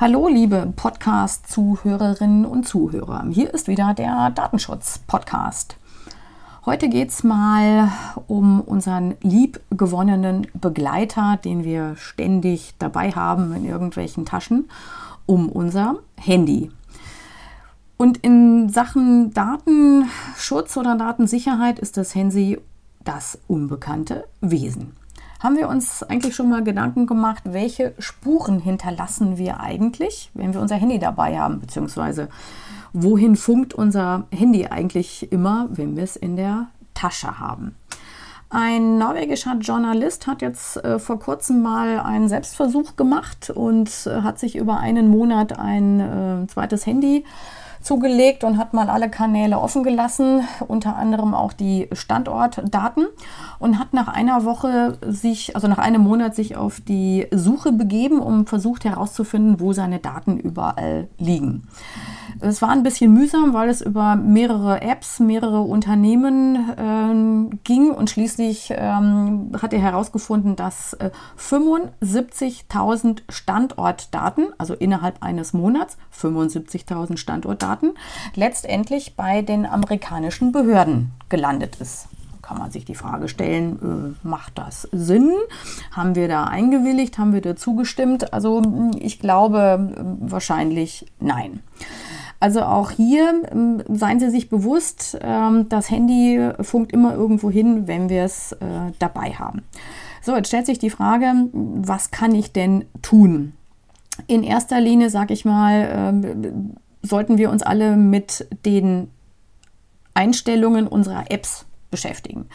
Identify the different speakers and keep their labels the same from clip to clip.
Speaker 1: Hallo, liebe Podcast-Zuhörerinnen und Zuhörer. Hier ist wieder der Datenschutz-Podcast. Heute geht es mal um unseren liebgewonnenen Begleiter, den wir ständig dabei haben in irgendwelchen Taschen, um unser Handy. Und in Sachen Datenschutz oder Datensicherheit ist das Handy das unbekannte Wesen. Haben wir uns eigentlich schon mal Gedanken gemacht, welche Spuren hinterlassen wir eigentlich, wenn wir unser Handy dabei haben, beziehungsweise wohin funkt unser Handy eigentlich immer, wenn wir es in der Tasche haben? Ein norwegischer Journalist hat jetzt äh, vor kurzem mal einen Selbstversuch gemacht und äh, hat sich über einen Monat ein äh, zweites Handy äh, zugelegt und hat mal alle Kanäle offen gelassen, unter anderem auch die Standortdaten und hat nach einer Woche sich, also nach einem Monat sich auf die Suche begeben, um versucht herauszufinden, wo seine Daten überall liegen. Es war ein bisschen mühsam, weil es über mehrere Apps, mehrere Unternehmen ähm, ging und schließlich ähm, hat er herausgefunden, dass äh, 75.000 Standortdaten, also innerhalb eines Monats, 75.000 Standortdaten, letztendlich bei den amerikanischen Behörden gelandet ist kann man sich die Frage stellen, äh, macht das Sinn? Haben wir da eingewilligt? Haben wir da zugestimmt? Also ich glaube äh, wahrscheinlich nein. Also auch hier ähm, seien Sie sich bewusst, ähm, das Handy funkt immer irgendwo hin, wenn wir es äh, dabei haben. So, jetzt stellt sich die Frage, was kann ich denn tun? In erster Linie, sage ich mal, ähm, sollten wir uns alle mit den Einstellungen unserer Apps beschäftigen.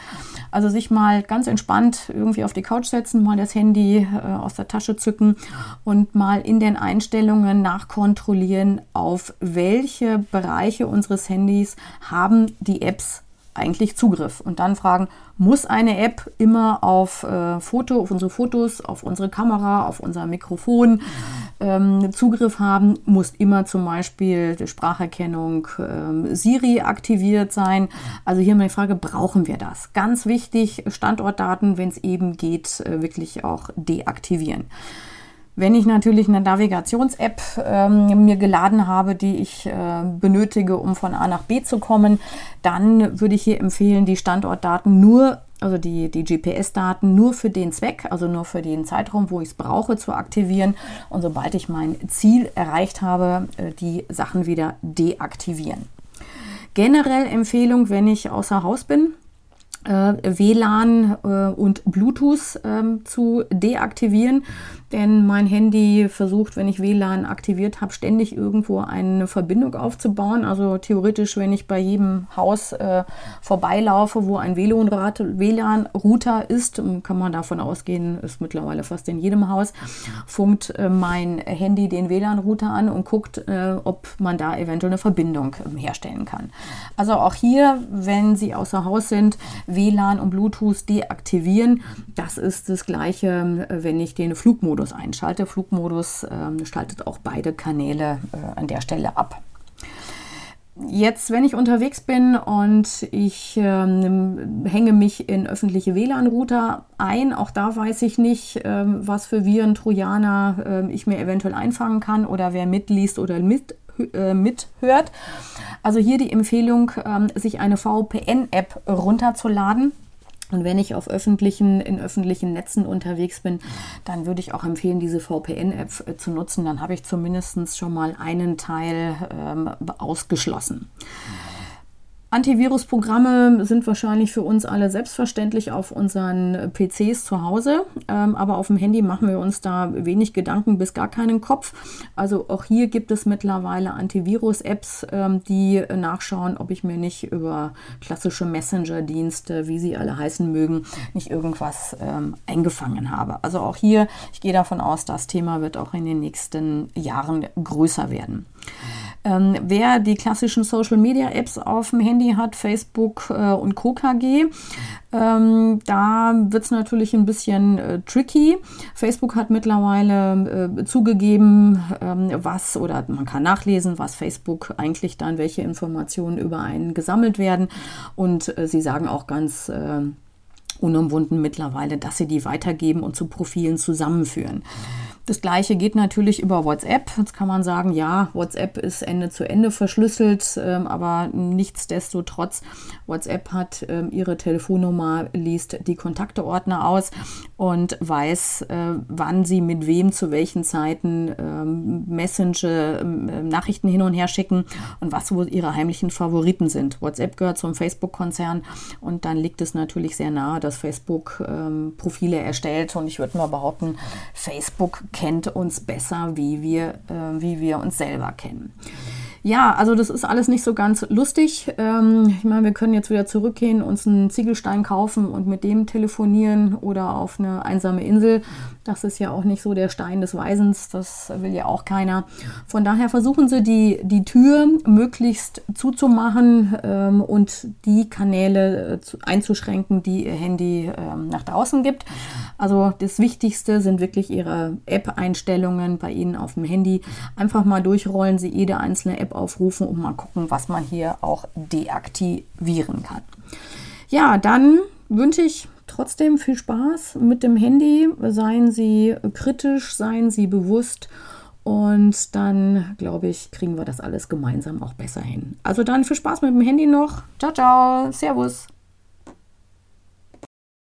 Speaker 1: Also sich mal ganz entspannt irgendwie auf die Couch setzen, mal das Handy äh, aus der Tasche zücken und mal in den Einstellungen nachkontrollieren, auf welche Bereiche unseres Handys haben die Apps eigentlich Zugriff und dann fragen, muss eine App immer auf äh, Foto, auf unsere Fotos, auf unsere Kamera, auf unser Mikrofon ähm, Zugriff haben, muss immer zum Beispiel die Spracherkennung ähm, Siri aktiviert sein. Also hier die Frage, brauchen wir das? Ganz wichtig, Standortdaten, wenn es eben geht, äh, wirklich auch deaktivieren. Wenn ich natürlich eine Navigations-App ähm, mir geladen habe, die ich äh, benötige, um von A nach B zu kommen, dann würde ich hier empfehlen, die Standortdaten nur, also die, die GPS-Daten nur für den Zweck, also nur für den Zeitraum, wo ich es brauche, zu aktivieren. Und sobald ich mein Ziel erreicht habe, äh, die Sachen wieder deaktivieren. Generell Empfehlung, wenn ich außer Haus bin, WLAN äh, und Bluetooth ähm, zu deaktivieren, denn mein Handy versucht, wenn ich WLAN aktiviert habe, ständig irgendwo eine Verbindung aufzubauen. Also theoretisch, wenn ich bei jedem Haus äh, vorbeilaufe, wo ein WLAN-Router ist, kann man davon ausgehen, ist mittlerweile fast in jedem Haus, funkt äh, mein Handy den WLAN-Router an und guckt, äh, ob man da eventuell eine Verbindung ähm, herstellen kann. Also auch hier, wenn Sie außer Haus sind, WLAN und Bluetooth deaktivieren. Das ist das gleiche, äh, wenn ich den Flugmodus einschalte. Flugmodus äh, schaltet auch beide Kanäle äh, an der Stelle ab. Jetzt, wenn ich unterwegs bin und ich ähm, hänge mich in öffentliche WLAN-Router ein, auch da weiß ich nicht, ähm, was für Viren, Trojaner ähm, ich mir eventuell einfangen kann oder wer mitliest oder mit, äh, mithört. Also hier die Empfehlung, ähm, sich eine VPN-App runterzuladen. Und wenn ich auf öffentlichen, in öffentlichen Netzen unterwegs bin, dann würde ich auch empfehlen, diese VPN-App äh, zu nutzen. Dann habe ich zumindest schon mal einen Teil ähm, ausgeschlossen. Mhm. Antivirusprogramme sind wahrscheinlich für uns alle selbstverständlich auf unseren PCs zu Hause, ähm, aber auf dem Handy machen wir uns da wenig Gedanken bis gar keinen Kopf. Also auch hier gibt es mittlerweile Antivirus-Apps, ähm, die nachschauen, ob ich mir nicht über klassische Messenger-Dienste, wie sie alle heißen mögen, nicht irgendwas ähm, eingefangen habe. Also auch hier, ich gehe davon aus, das Thema wird auch in den nächsten Jahren größer werden. Ähm, wer die klassischen Social Media Apps auf dem Handy hat, Facebook äh, und KKG, ähm, da wird es natürlich ein bisschen äh, tricky. Facebook hat mittlerweile äh, zugegeben, ähm, was oder man kann nachlesen, was Facebook eigentlich dann, welche Informationen über einen gesammelt werden. Und äh, sie sagen auch ganz äh, unumwunden mittlerweile, dass sie die weitergeben und zu Profilen zusammenführen. Das gleiche geht natürlich über WhatsApp. Jetzt kann man sagen, ja, WhatsApp ist Ende zu Ende verschlüsselt, ähm, aber nichtsdestotrotz, WhatsApp hat ähm, ihre Telefonnummer, liest die Kontakteordner aus und weiß, äh, wann sie mit wem zu welchen Zeiten ähm, Messenger, ähm, Nachrichten hin und her schicken und was wohl ihre heimlichen Favoriten sind. WhatsApp gehört zum Facebook-Konzern und dann liegt es natürlich sehr nahe, dass Facebook ähm, Profile erstellt und ich würde mal behaupten, Facebook kennt uns besser, wie wir, äh, wie wir uns selber kennen. Ja, also das ist alles nicht so ganz lustig. Ähm, ich meine, wir können jetzt wieder zurückgehen, uns einen Ziegelstein kaufen und mit dem telefonieren oder auf eine einsame Insel. Das ist ja auch nicht so der Stein des Weisens, das will ja auch keiner. Von daher versuchen Sie die, die Tür möglichst zuzumachen ähm, und die Kanäle äh, zu, einzuschränken, die Ihr Handy ähm, nach draußen gibt. Also das Wichtigste sind wirklich Ihre App-Einstellungen bei Ihnen auf dem Handy. Einfach mal durchrollen Sie jede einzelne App aufrufen und mal gucken, was man hier auch deaktivieren kann. Ja, dann wünsche ich trotzdem viel Spaß mit dem Handy. Seien Sie kritisch, seien Sie bewusst und dann, glaube ich, kriegen wir das alles gemeinsam auch besser hin. Also dann viel Spaß mit dem Handy noch. Ciao, ciao. Servus.